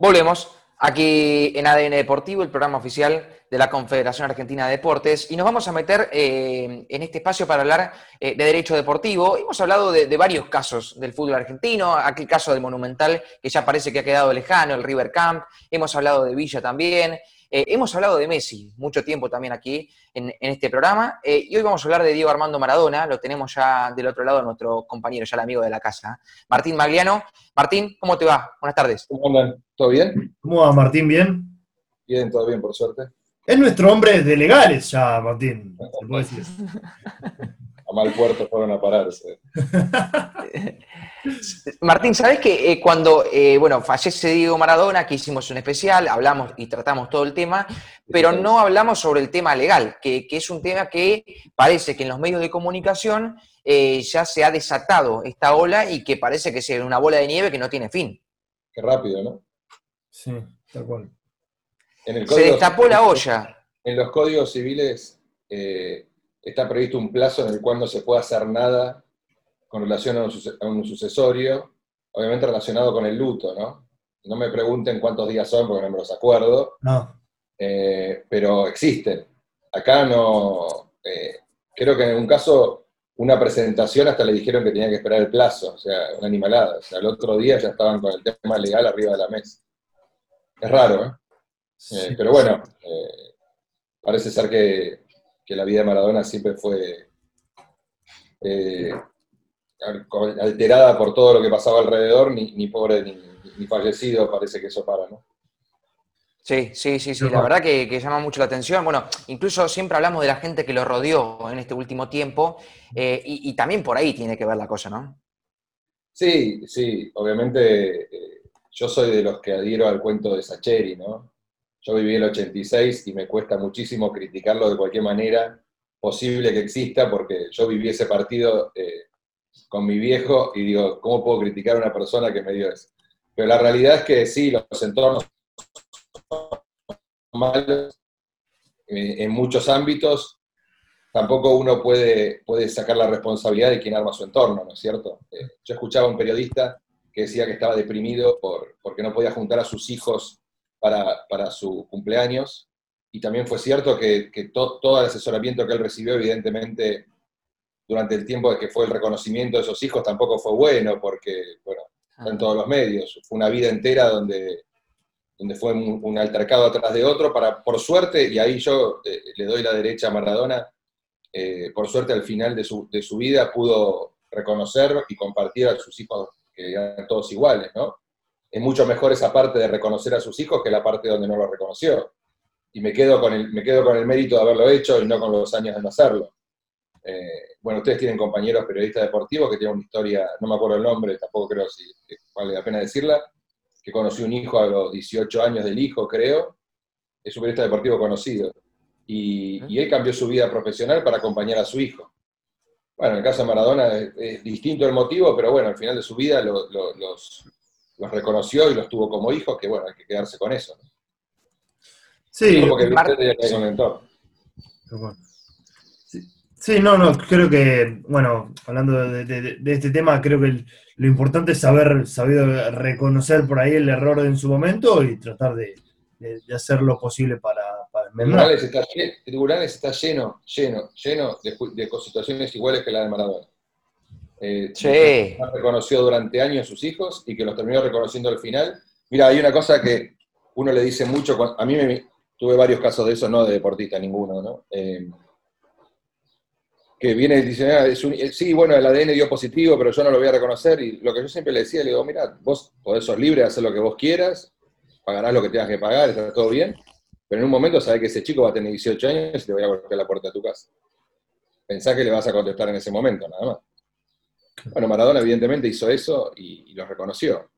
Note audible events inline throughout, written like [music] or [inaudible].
Volvemos aquí en ADN Deportivo, el programa oficial de la Confederación Argentina de Deportes, y nos vamos a meter eh, en este espacio para hablar eh, de derecho deportivo. Hemos hablado de, varios casos del fútbol argentino, aquel caso del Monumental que ya parece que ha quedado lejano, el River Camp, hemos hablado de Villa también, eh, hemos hablado de Messi mucho tiempo también aquí en, este programa eh, y hoy vamos a hablar de Diego Armando Maradona, lo tenemos ya del otro lado, nuestro compañero, ya el amigo de la casa, Martín Magliano. Martín, ¿cómo te va? Buenas tardes. ¿Cómo andan? ¿Todo bien? ¿Cómo va Martín? ¿Bien? Bien, todo bien, por suerte. Es nuestro hombre de legales ya, Martín, decir. [laughs] a mal puerto fueron a pararse. [laughs] Martín, ¿sabes que eh, cuando eh, bueno, fallece Diego Maradona, que hicimos un especial, hablamos y tratamos todo el tema, pero no hablamos sobre el tema legal, que, es un tema que parece que en los medios de comunicación eh, ya se ha desatado esta ola y que parece que es una bola de nieve que no tiene fin. Qué rápido, ¿no? Sí, tal cual. se destapó la olla. En los códigos civiles está previsto un plazo en el cual no se puede hacer nada con relación a un, sucesorio, obviamente relacionado con el luto, ¿no? No me pregunten cuántos días son porque no me los acuerdo, no. Eh, pero existen. Acá no, eh, creo que en un caso, una presentación hasta le dijeron que tenía que esperar el plazo, o sea, una animalada. O sea, el otro día ya estaban con el tema legal arriba de la mesa. Es raro, ¿eh? eh pero bueno, parece ser que, que, la vida de Maradona siempre fue alterada por todo lo que pasaba alrededor, ni, pobre ni, fallecido, parece que eso para, ¿no? Sí, sí, sí, sí, la verdad que, llama mucho la atención. Bueno, incluso siempre hablamos de la gente que lo rodeó en este último tiempo, eh, y, también por ahí tiene que ver la cosa, ¿no? Sí, sí, obviamente eh, yo soy de los que adhiero al cuento de Sacheri, ¿no? Yo viví el 86 y me cuesta muchísimo criticarlo de cualquier manera posible que exista, porque yo viví ese partido eh, con mi viejo y digo, ¿cómo puedo criticar a una persona que me dio eso? Pero la realidad es que sí, los entornos son malos en muchos ámbitos. Tampoco uno puede, puede sacar la responsabilidad de quien arma su entorno, ¿no es cierto? Eh, yo escuchaba a un periodista que decía que estaba deprimido por, porque no podía juntar a sus hijos para, para su cumpleaños. Y también fue cierto que, que todo el asesoramiento que él recibió, evidentemente, durante el tiempo de que fue el reconocimiento de esos hijos tampoco fue bueno, porque, bueno, en todos los medios. Fue una vida entera donde, donde fue un, altercado atrás de otro, para, por suerte, y ahí yo eh, le doy la derecha a Maradona, eh, por suerte al final de su, de su, vida pudo reconocer y compartir a sus hijos que eran todos iguales, ¿no? Es mucho mejor esa parte de reconocer a sus hijos que la parte donde no lo reconoció. Y me quedo con el, me quedo con el mérito de haberlo hecho y no con los años de no hacerlo. Eh, bueno, ustedes tienen compañeros periodistas deportivos que tienen una historia, no me acuerdo el nombre, tampoco creo si vale la pena decirla, que conoció un hijo a los 18 años del hijo, creo, es un periodista deportivo conocido. Y, él cambió su vida profesional para acompañar a su hijo. Bueno, en el caso de Maradona es, distinto el motivo, pero bueno, al final de su vida los, los, reconoció y los tuvo como hijos, que bueno, hay que quedarse con eso. Sí, porque que con el entorno. Sí, no, no, creo que, bueno, hablando de, este tema, creo que lo importante es saber sabido reconocer por ahí el error en su momento y tratar de, hacer lo posible para, para Tribunales está, Tribunales está lleno, lleno, lleno de, situaciones iguales que la de Maradona. Eh, sí. reconoció durante años a sus hijos y que los terminó reconociendo al final. Mira, hay una cosa que uno le dice mucho, a mí me, tuve varios casos de eso, no de deportista ninguno, ¿no? Eh, que viene diciendo, ah, es eh, sí, bueno, el ADN dio positivo, pero yo no lo voy a reconocer. Y lo que yo siempre le decía, le digo, mira, vos podés ser libre de hacer lo que vos quieras, pagarás lo que tengas que pagar, está todo bien, pero en un momento sabés que ese chico va a tener 18 años y te voy a golpear la puerta de tu casa. Pensá que le vas a contestar en ese momento, nada más. Bueno, Maradona evidentemente hizo eso y, lo reconoció.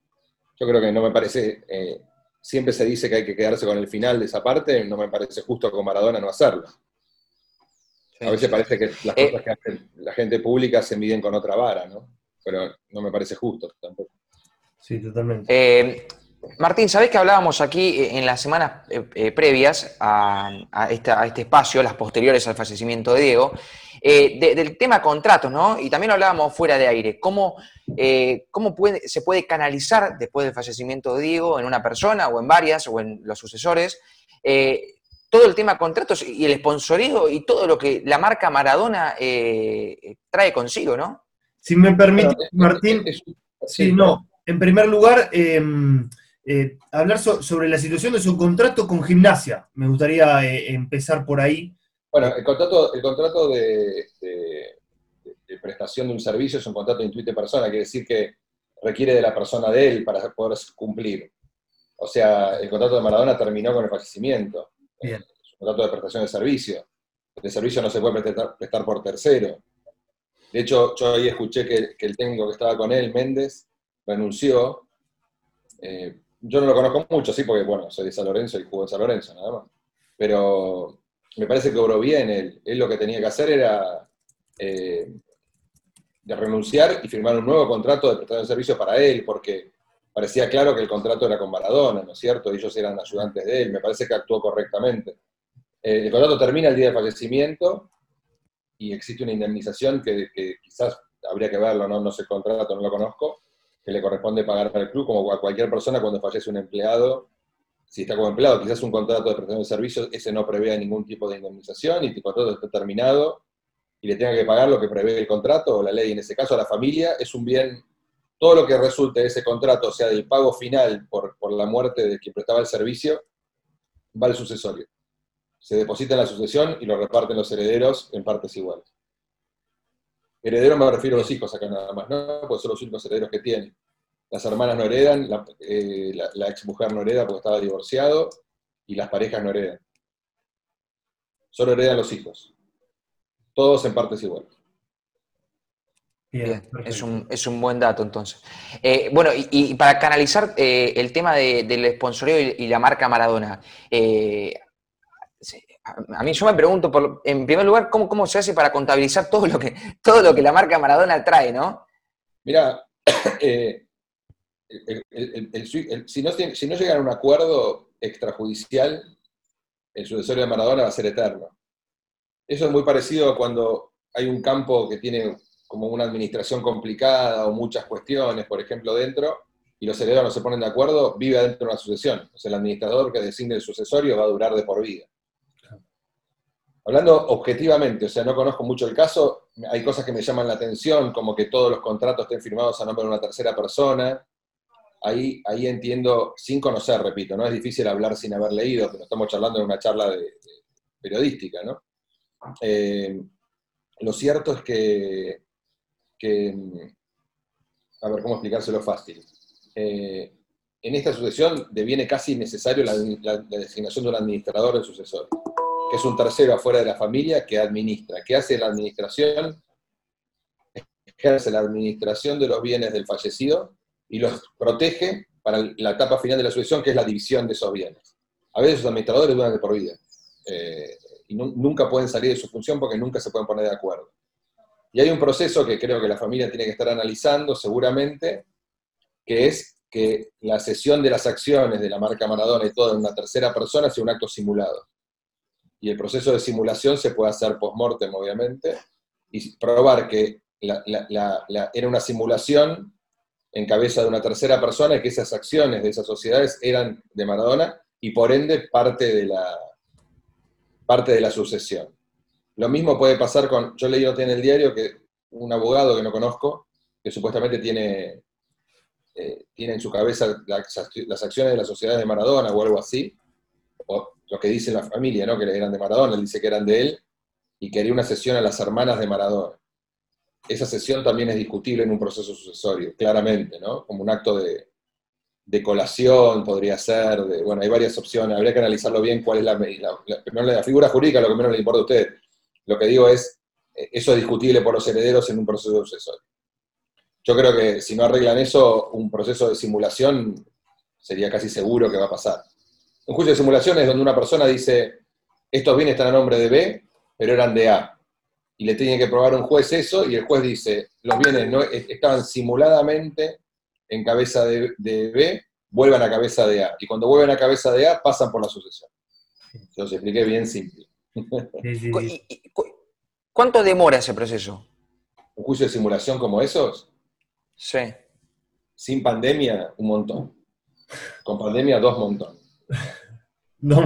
Yo creo que no me parece, eh, siempre se dice que hay que quedarse con el final de esa parte, no me parece justo con Maradona no hacerlo. A veces parece que las eh, cosas que hace la gente pública se miden con otra vara, ¿no? Pero no me parece justo tampoco. Sí, totalmente. Eh, Martín, ¿sabés que hablábamos aquí eh, en las semanas previas a, este espacio, las posteriores al fallecimiento de Diego, Eh, del tema contratos, ¿no? Y también hablábamos fuera de aire. ¿Cómo, eh, cómo puede, se puede canalizar después del fallecimiento de Diego en una persona o en varias o en los sucesores? Eh, todo el tema contratos y el sponsoreo y todo lo que la marca Maradona trae consigo, ¿no? Si me permite, Martín, sí, no. En primer lugar, em, hablar sobre la situación de su contrato con gimnasia. Me gustaría empezar por ahí. Bueno, el contrato, el contrato de, prestación de un servicio es un contrato de intuite persona, quiere decir que requiere de la persona de él para poder cumplir. O sea, el contrato de Maradona terminó con el fallecimiento. Bien. Es un contrato de prestación de servicio. El servicio no se puede prestar, por tercero. De hecho, yo ahí escuché que, el técnico que estaba con él, Méndez, renunció. Eh, yo no lo conozco mucho, sí, porque, bueno, soy de San Lorenzo y juego en San Lorenzo, nada más. Pero me parece que obró bien él. Él lo que tenía que hacer era eh, de renunciar y firmar un nuevo contrato de prestación de servicio para él, porque parecía claro que el contrato era con Maradona, ¿no es cierto? Ellos eran ayudantes de él, me parece que actuó correctamente. Eh, el contrato termina el día del fallecimiento y existe una indemnización que, quizás habría que verlo, ¿no? no sé el contrato, no lo conozco, que le corresponde pagar al club, como a cualquier persona cuando fallece un empleado si está como empleado, quizás un contrato de prestación de servicios, ese no prevé ningún tipo de indemnización y el contrato está terminado y le tenga que pagar lo que prevé el contrato o la ley, en ese caso a la familia, es un bien, todo lo que resulte de ese contrato, o sea, del pago final por, la muerte de quien prestaba el servicio, va al sucesorio. Se deposita en la sucesión y lo reparten los herederos en partes iguales. Heredero me refiero a los hijos acá nada más, ¿no? Pues son los únicos herederos que tienen las hermanas no heredan, eh, la, ex mujer no hereda porque estaba divorciado, y las parejas no heredan. Solo heredan los hijos. Todos en partes iguales. Bien, es, un, buen dato entonces. Eh, bueno, y, para canalizar eh, el tema del sponsoreo y, la marca Maradona, a mí yo me pregunto, en primer lugar, ¿cómo, ¿cómo, se hace para contabilizar todo lo que, todo lo que la marca Maradona trae, no? Mira, [coughs] si, no, si no llegan a un acuerdo extrajudicial, el sucesorio de Maradona va a ser eterno. Eso es muy parecido a cuando hay un campo que tiene como una administración complicada o muchas cuestiones, por ejemplo, dentro, y los herederos no se ponen de acuerdo, vive dentro de una sucesión. O sea, el administrador que designe el sucesorio va a durar de por vida. Hablando objetivamente, o sea, no conozco mucho el caso, hay cosas que me llaman la atención, como que todos los contratos estén firmados a nombre de una tercera persona, ahí, ahí entiendo, sin conocer, repito, no es difícil hablar sin haber leído, pero estamos charlando en una charla de, periodística, ¿no? Eh, lo cierto es que, a ver, ¿cómo explicárselo fácil? Eh, en esta sucesión deviene casi necesario la, designación de un administrador del sucesor, es un tercero afuera de la familia que administra, que hace la administración, ejerce la administración de los bienes del fallecido y los protege para la etapa final de la sucesión, que es la división de esos bienes. A veces los administradores duran de por vida eh, y nunca pueden salir de su función porque nunca se pueden poner de acuerdo. Y hay un proceso que creo que la familia tiene que estar analizando seguramente, que es que la cesión de las acciones de la marca Maradona y todo en una tercera persona sea un acto simulado. Y el proceso de simulación se puede hacer post-mortem, obviamente, y probar que era una simulación en cabeza de una tercera persona y que esas acciones de esas sociedades eran de Maradona y por ende parte de la, parte de la sucesión. Lo mismo puede pasar con, yo leí en el diario que un abogado que no conozco, que supuestamente tiene, eh, tiene en su cabeza las, acciones de las sociedades de Maradona o algo así, o lo que dice la familia, ¿no? que eran de Maradona, él dice que eran de él, y quería una sesión a las hermanas de Maradona esa sesión también es discutible en un proceso sucesorio, claramente, ¿no? Como un acto de, colación podría ser, de, bueno, hay varias opciones, habría que analizarlo bien cuál es la, la, la, figura jurídica, lo que menos le importa a usted. Lo que digo es, eh, eso es discutible por los herederos en un proceso sucesorio. Yo creo que si no arreglan eso, un proceso de simulación sería casi seguro que va a pasar. Un juicio de simulación es donde una persona dice, estos bienes están a nombre de B, pero eran de A y le tiene que probar un juez eso, y el juez dice, los bienes no, estaban simuladamente en cabeza de, B, vuelvan a cabeza de A. Y cuando vuelven a cabeza de A, pasan por la sucesión. Yo os expliqué bien simple. ¿Cuánto demora ese proceso? Un juicio de simulación como esos, Sí. sin pandemia, un montón. Con pandemia, dos montón. No.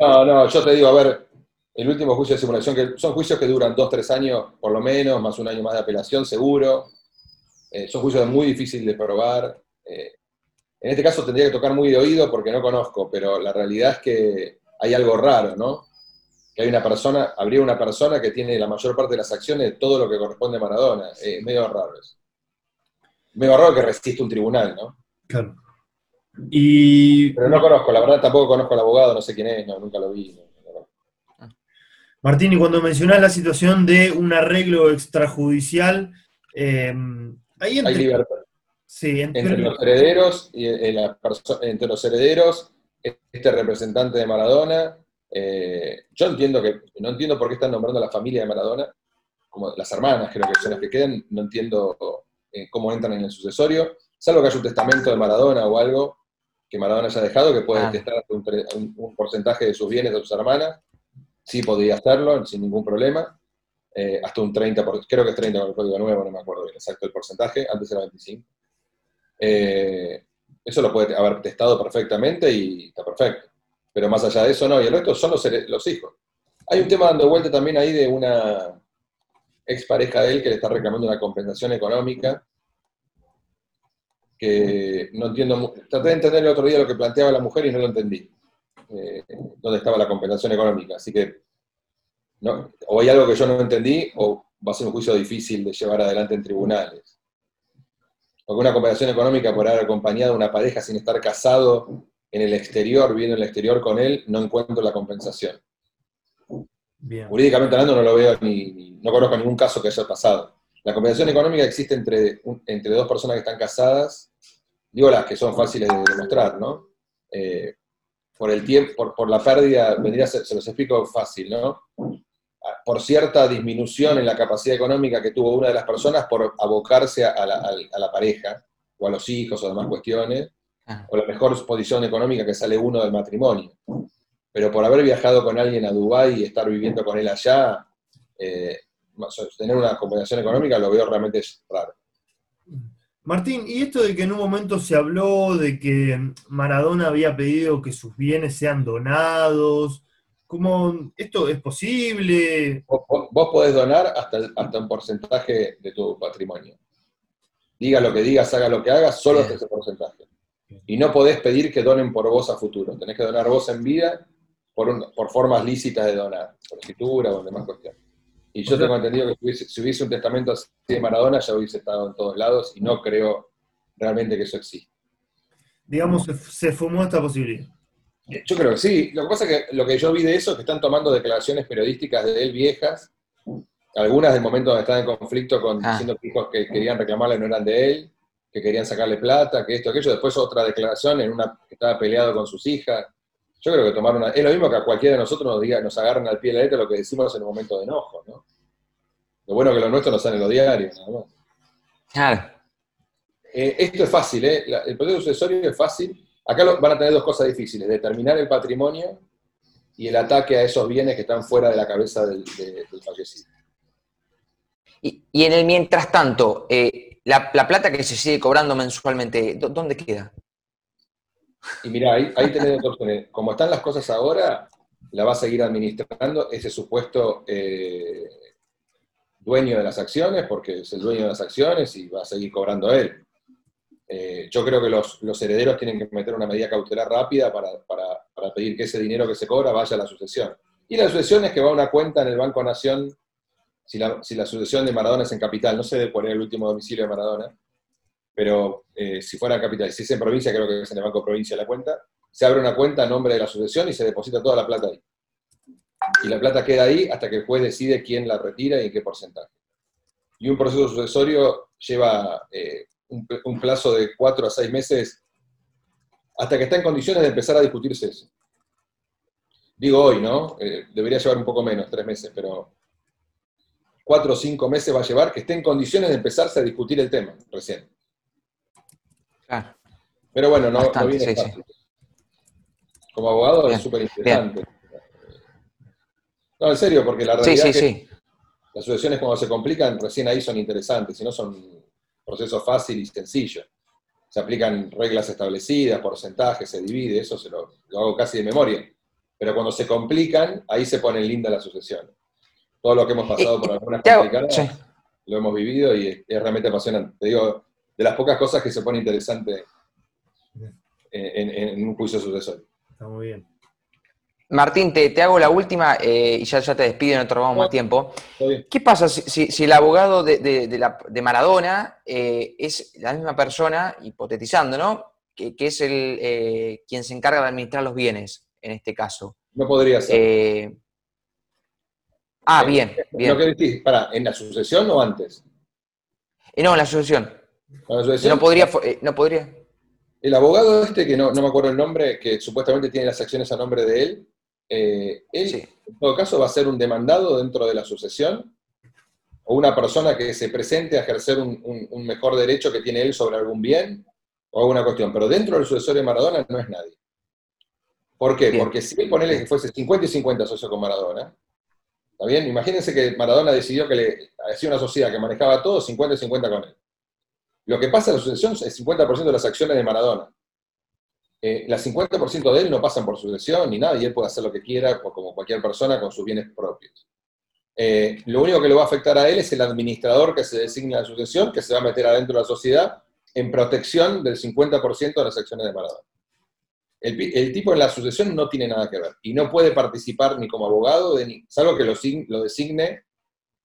No, no, yo te digo, a ver, el último juicio de simulación, que son juicios que duran dos, tres años por lo menos, más un año más de apelación, seguro. Eh, son juicios muy difíciles de probar. Eh, en este caso tendría que tocar muy de oído porque no conozco, pero la realidad es que hay algo raro, ¿no? Que hay una persona, habría una persona que tiene la mayor parte de las acciones de todo lo que corresponde a Maradona. Eh, medio raro eso. Medio raro que resiste un tribunal, ¿no? claro. Y Pero no conozco, la verdad tampoco conozco al abogado, no sé quién es, no, nunca lo vi. no. Martín, y cuando mencionás la situación de un arreglo extrajudicial, eh, ahí Hay entre, libertad. sí, entre- entre los herederos y eh, la entre los herederos este representante de Maradona eh, yo entiendo que no entiendo por qué están nombrando a la familia de Maradona como las hermanas creo que son las que quedan no entiendo eh, cómo entran en el sucesorio salvo que haya un testamento de Maradona o algo que Maradona haya dejado que puede Ah. testar un, un- un porcentaje de sus bienes a sus hermanas sí podría hacerlo sin ningún problema eh, hasta un 30%, por- creo que es 30 con el código nuevo, no me acuerdo bien exacto el porcentaje, antes era 25. Eh, eso lo puede haber testado perfectamente y está perfecto. Pero más allá de eso, no. Y el resto son los hijos. Hay un tema dando vuelta también ahí de una expareja de él que le está reclamando una compensación económica que no entiendo. Traté de entender el otro día lo que planteaba la mujer y no lo entendí. Eh, dónde estaba la compensación económica. Así que no, o hay algo que yo no entendí o va a ser un juicio difícil de llevar adelante en tribunales. Porque una compensación económica por haber acompañado a una pareja sin estar casado en el exterior, viviendo en el exterior con él, no encuentro la compensación. bien. Jurídicamente hablando no lo veo ni, ni- no conozco ningún caso que haya pasado. La compensación económica existe entre, entre dos personas que están casadas, digo las que son fáciles de demostrar, ¿no? Eh, por el tiempo, por, por la pérdida, vendría a ser- se los explico fácil, ¿no? Ah, Por cierta disminución en la capacidad económica que tuvo una de las personas por abocarse a la, al- a la pareja, o a los hijos, o demás cuestiones, Ah. o la mejor posición económica que sale uno del matrimonio. Pero por haber viajado con alguien a Dubái y estar viviendo con él allá, eh, más o- tener una compensación económica lo veo realmente raro. Martín, y esto de que en un momento se habló de que Maradona había pedido que sus bienes sean donados, ¿cómo esto es posible? Vos, podés donar hasta, hasta un porcentaje de tu patrimonio. Diga lo que digas, haga lo que hagas, solo hasta ese porcentaje. Y no podés pedir que donen por vos a futuro. Tenés que donar vos en vida por, un- por formas lícitas de donar, por escritura o demás cuestiones. Y yo O sea- tengo entendido que si hubiese, si hubiese un testamento así de Maradona ya hubiese estado en todos lados y no creo realmente que eso exista. Digamos, se, se fumó esta posibilidad. Yo creo que sí. Lo que pasa es que lo que yo vi de eso es que están tomando declaraciones periodísticas de él viejas, algunas del momento donde estaba en conflicto con Ah. diciendo que hijos que querían reclamarle no eran de él, que querían sacarle plata, que esto, aquello. Después otra declaración en una que estaba peleado con sus hijas. Yo creo que tomaron una... Es lo mismo que a cualquiera de nosotros nos diga, nos agarran al pie de la letra lo que decimos en un momento de enojo, ¿no? Lo bueno que lo nuestro no sale en los diarios, nada más. Claro. Eh, esto es fácil, ¿eh? La- el proceso sucesorio es fácil. Acá lo- van a tener dos cosas difíciles, determinar el patrimonio y el ataque a esos bienes que están fuera de la cabeza del, de- del fallecido. Y, y en el mientras tanto, eh, la, la plata que se sigue cobrando mensualmente, ¿dó- ¿dónde queda? Y mira, ahí, ahí tenés dos opciones. Como están las cosas ahora, la va a seguir administrando ese supuesto eh, dueño de las acciones, porque es el dueño de las acciones y va a seguir cobrando él. Eh, yo creo que los, los herederos tienen que meter una medida cautelar rápida para, para- para pedir que ese dinero que se cobra vaya a la sucesión. Y la sucesión es que va a una cuenta en el Banco Nación, si la, si la sucesión de Maradona es en capital, no sé cuál era el último domicilio de Maradona, pero eh, si fuera capital, si es en provincia, creo que es en el Banco Provincia la cuenta, se abre una cuenta a nombre de la sucesión y se deposita toda la plata ahí. Y la plata queda ahí hasta que el juez decide quién la retira y en qué porcentaje. Y un proceso sucesorio lleva eh, un, un plazo de cuatro a seis meses hasta que está en condiciones de empezar a discutirse eso. Digo hoy, ¿no? Eh, debería llevar un poco menos, tres meses, pero cuatro o cinco meses va a llevar que esté en condiciones de empezarse a discutir el tema recién. Claro. Pero bueno, no, viene sí, fácil. Como abogado Bien, es súper interesante. No, en serio, porque la realidad, sí, es que. Las sucesiones cuando se complican, recién ahí son interesantes, si no son procesos fáciles y sencillos. Se aplican reglas establecidas, porcentajes, se divide, eso se lo, hago casi de memoria. Pero cuando se complican, ahí se pone linda la sucesión. Todo lo que hemos pasado por algunas complicadas, lo hemos vivido y es, realmente apasionante. Te digo, de las pocas cosas que se pone interesante en, en un juicio sucesorio. Está muy bien. Martín, te, hago la última eh, y ya, ya te despido, no te robamos más tiempo. ¿Qué pasa si, el abogado de, Maradona eh, es la misma persona, hipotetizando, ¿no? Que, es el eh, quien se encarga de administrar los bienes en este caso. No podría ser. ah, bien, bien. ¿Lo que decís? Para, ¿en la sucesión o antes? no, en la sucesión. No podría, no podría. El abogado este, que no, no, me acuerdo el nombre, que supuestamente tiene las acciones a nombre de él, eh, él, en todo caso, va a ser un demandado dentro de la sucesión o una persona que se presente a ejercer un, mejor derecho que tiene él sobre algún bien o alguna cuestión. Pero dentro del sucesorio de Maradona no es nadie. ¿Por qué? Porque si él ponele que fuese 50 y 50 socio con Maradona, ¿está bien? Imagínense que Maradona decidió que le hacía una sociedad que manejaba todo 50 y 50 con él. Lo que pasa en la sucesión es 50% de las acciones de Maradona eh, las 50% de él no pasan por sucesión ni nada, y él puede hacer lo que quiera, como cualquier persona, con sus bienes propios. Eh, lo único que le va a afectar a él es el administrador que se designa la sucesión, que se va a meter adentro de la sociedad en protección del 50% de las acciones de Maradona. El, tipo en la sucesión no tiene nada que ver y no puede participar ni como abogado, salvo que lo, lo, designe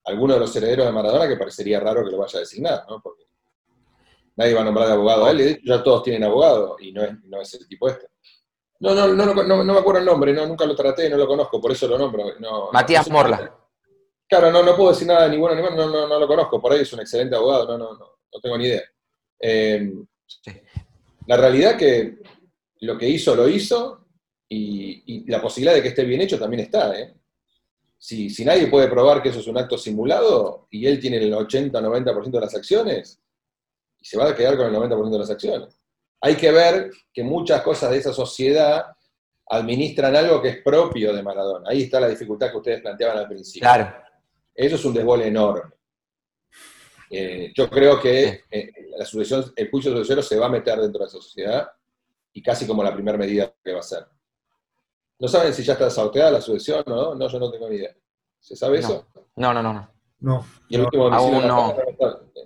alguno de los herederos de Maradona, que parecería raro que lo vaya a designar, ¿no? Nadie va a nombrar de abogado a él, ya todos tienen abogado, y no es, no es el tipo este. No, no, no, no, no me acuerdo el nombre, no, nunca lo traté, no lo conozco, por eso lo nombro. Matías Morla. Claro, no, no puedo decir nada de ninguno, ninguno no, no, no lo conozco, por ahí es un excelente abogado, no, no, no, no tengo ni idea. Eh, la realidad que lo que hizo, lo hizo, y, la posibilidad de que esté bien hecho también está. ¿eh? Si, si, nadie puede probar que eso es un acto simulado, y él tiene el 80-90% de las acciones, y se va a quedar con el 90% de las acciones. Hay que ver que muchas cosas de esa sociedad administran algo que es propio de Maradona. Ahí está la dificultad que ustedes planteaban al principio. Claro. Eso es un desbole enorme. Eh, yo creo que eh, la sucesión, el juicio de se va a meter dentro de esa sociedad y casi como la primera medida que va a ser. ¿No saben si ya está sorteada la sucesión o no? No, yo no tengo ni idea. ¿Se sabe eso? No, no, no, no. No. ¿Y el último domicilio no.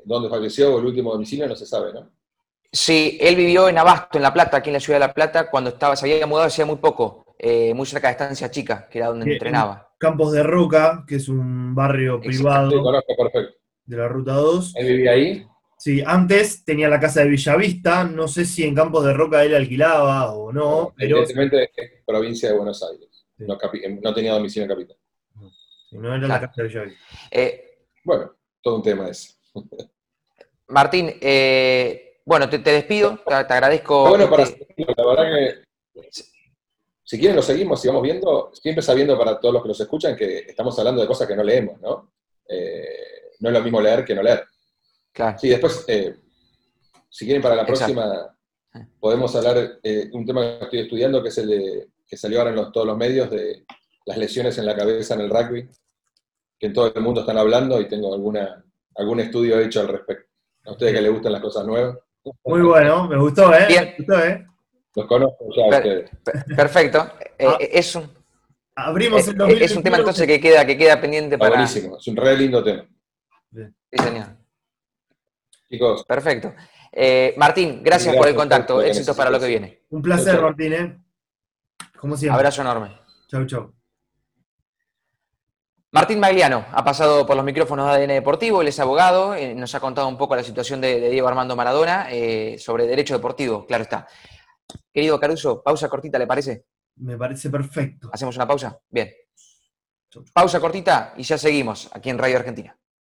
¿Dónde falleció? El último domicilio no se sabe, ¿no? Sí, él vivió en Abasto, en La Plata, aquí en la ciudad de La Plata, cuando estaba, se había mudado hacía muy poco, eh, muy cerca de Estancia Chica, que era donde entrenaba. Campos de Roca, que es un barrio privado de la Ruta 2. ¿Él vivía ahí? Sí, antes tenía la casa de Villavista, no sé si en Campos de Roca él alquilaba o no. pero... Evidentemente es provincia de Buenos Aires, no, tenía domicilio en capital. No, era la casa de Villavista. Eh, bueno, todo un tema ese. Martín, eh, bueno, te, despido, te, agradezco. Bueno, para la verdad que si quieren lo seguimos, sigamos viendo, siempre sabiendo para todos los que nos escuchan que estamos hablando de cosas que no leemos, ¿no? Eh, no es lo mismo leer que no leer. Claro. Sí, después, eh, si quieren para la próxima, podemos hablar de un tema que estoy estudiando, que es el de, que salió ahora en todos los medios, de las lesiones en la cabeza en el rugby que en todo el mundo están hablando y tengo alguna, algún estudio hecho al respecto. A ustedes que les gustan las cosas nuevas. Muy bueno, me gustó, ¿eh? Bien. Me gustó, ¿eh? Los conozco ya ustedes. Perfecto. Eh, ah. es un, Abrimos el Es un tema entonces que queda, que queda pendiente para. Buenísimo, es un re lindo tema. Sí, señor. Chicos. Perfecto. Eh, Martín, gracias, por el contacto. Éxitos para lo que viene. Un placer, Martín, ¿eh? Como siempre. Abrazo enorme. Chau, chau. Martín Magliano ha pasado por los micrófonos de ADN Deportivo, él es abogado, eh, nos ha contado un poco la situación de, Diego Armando Maradona eh, sobre derecho deportivo, claro está. Querido Caruso, pausa cortita, ¿le parece? Me parece perfecto. ¿Hacemos una pausa? Bien. Pausa cortita y ya seguimos aquí en Radio Argentina.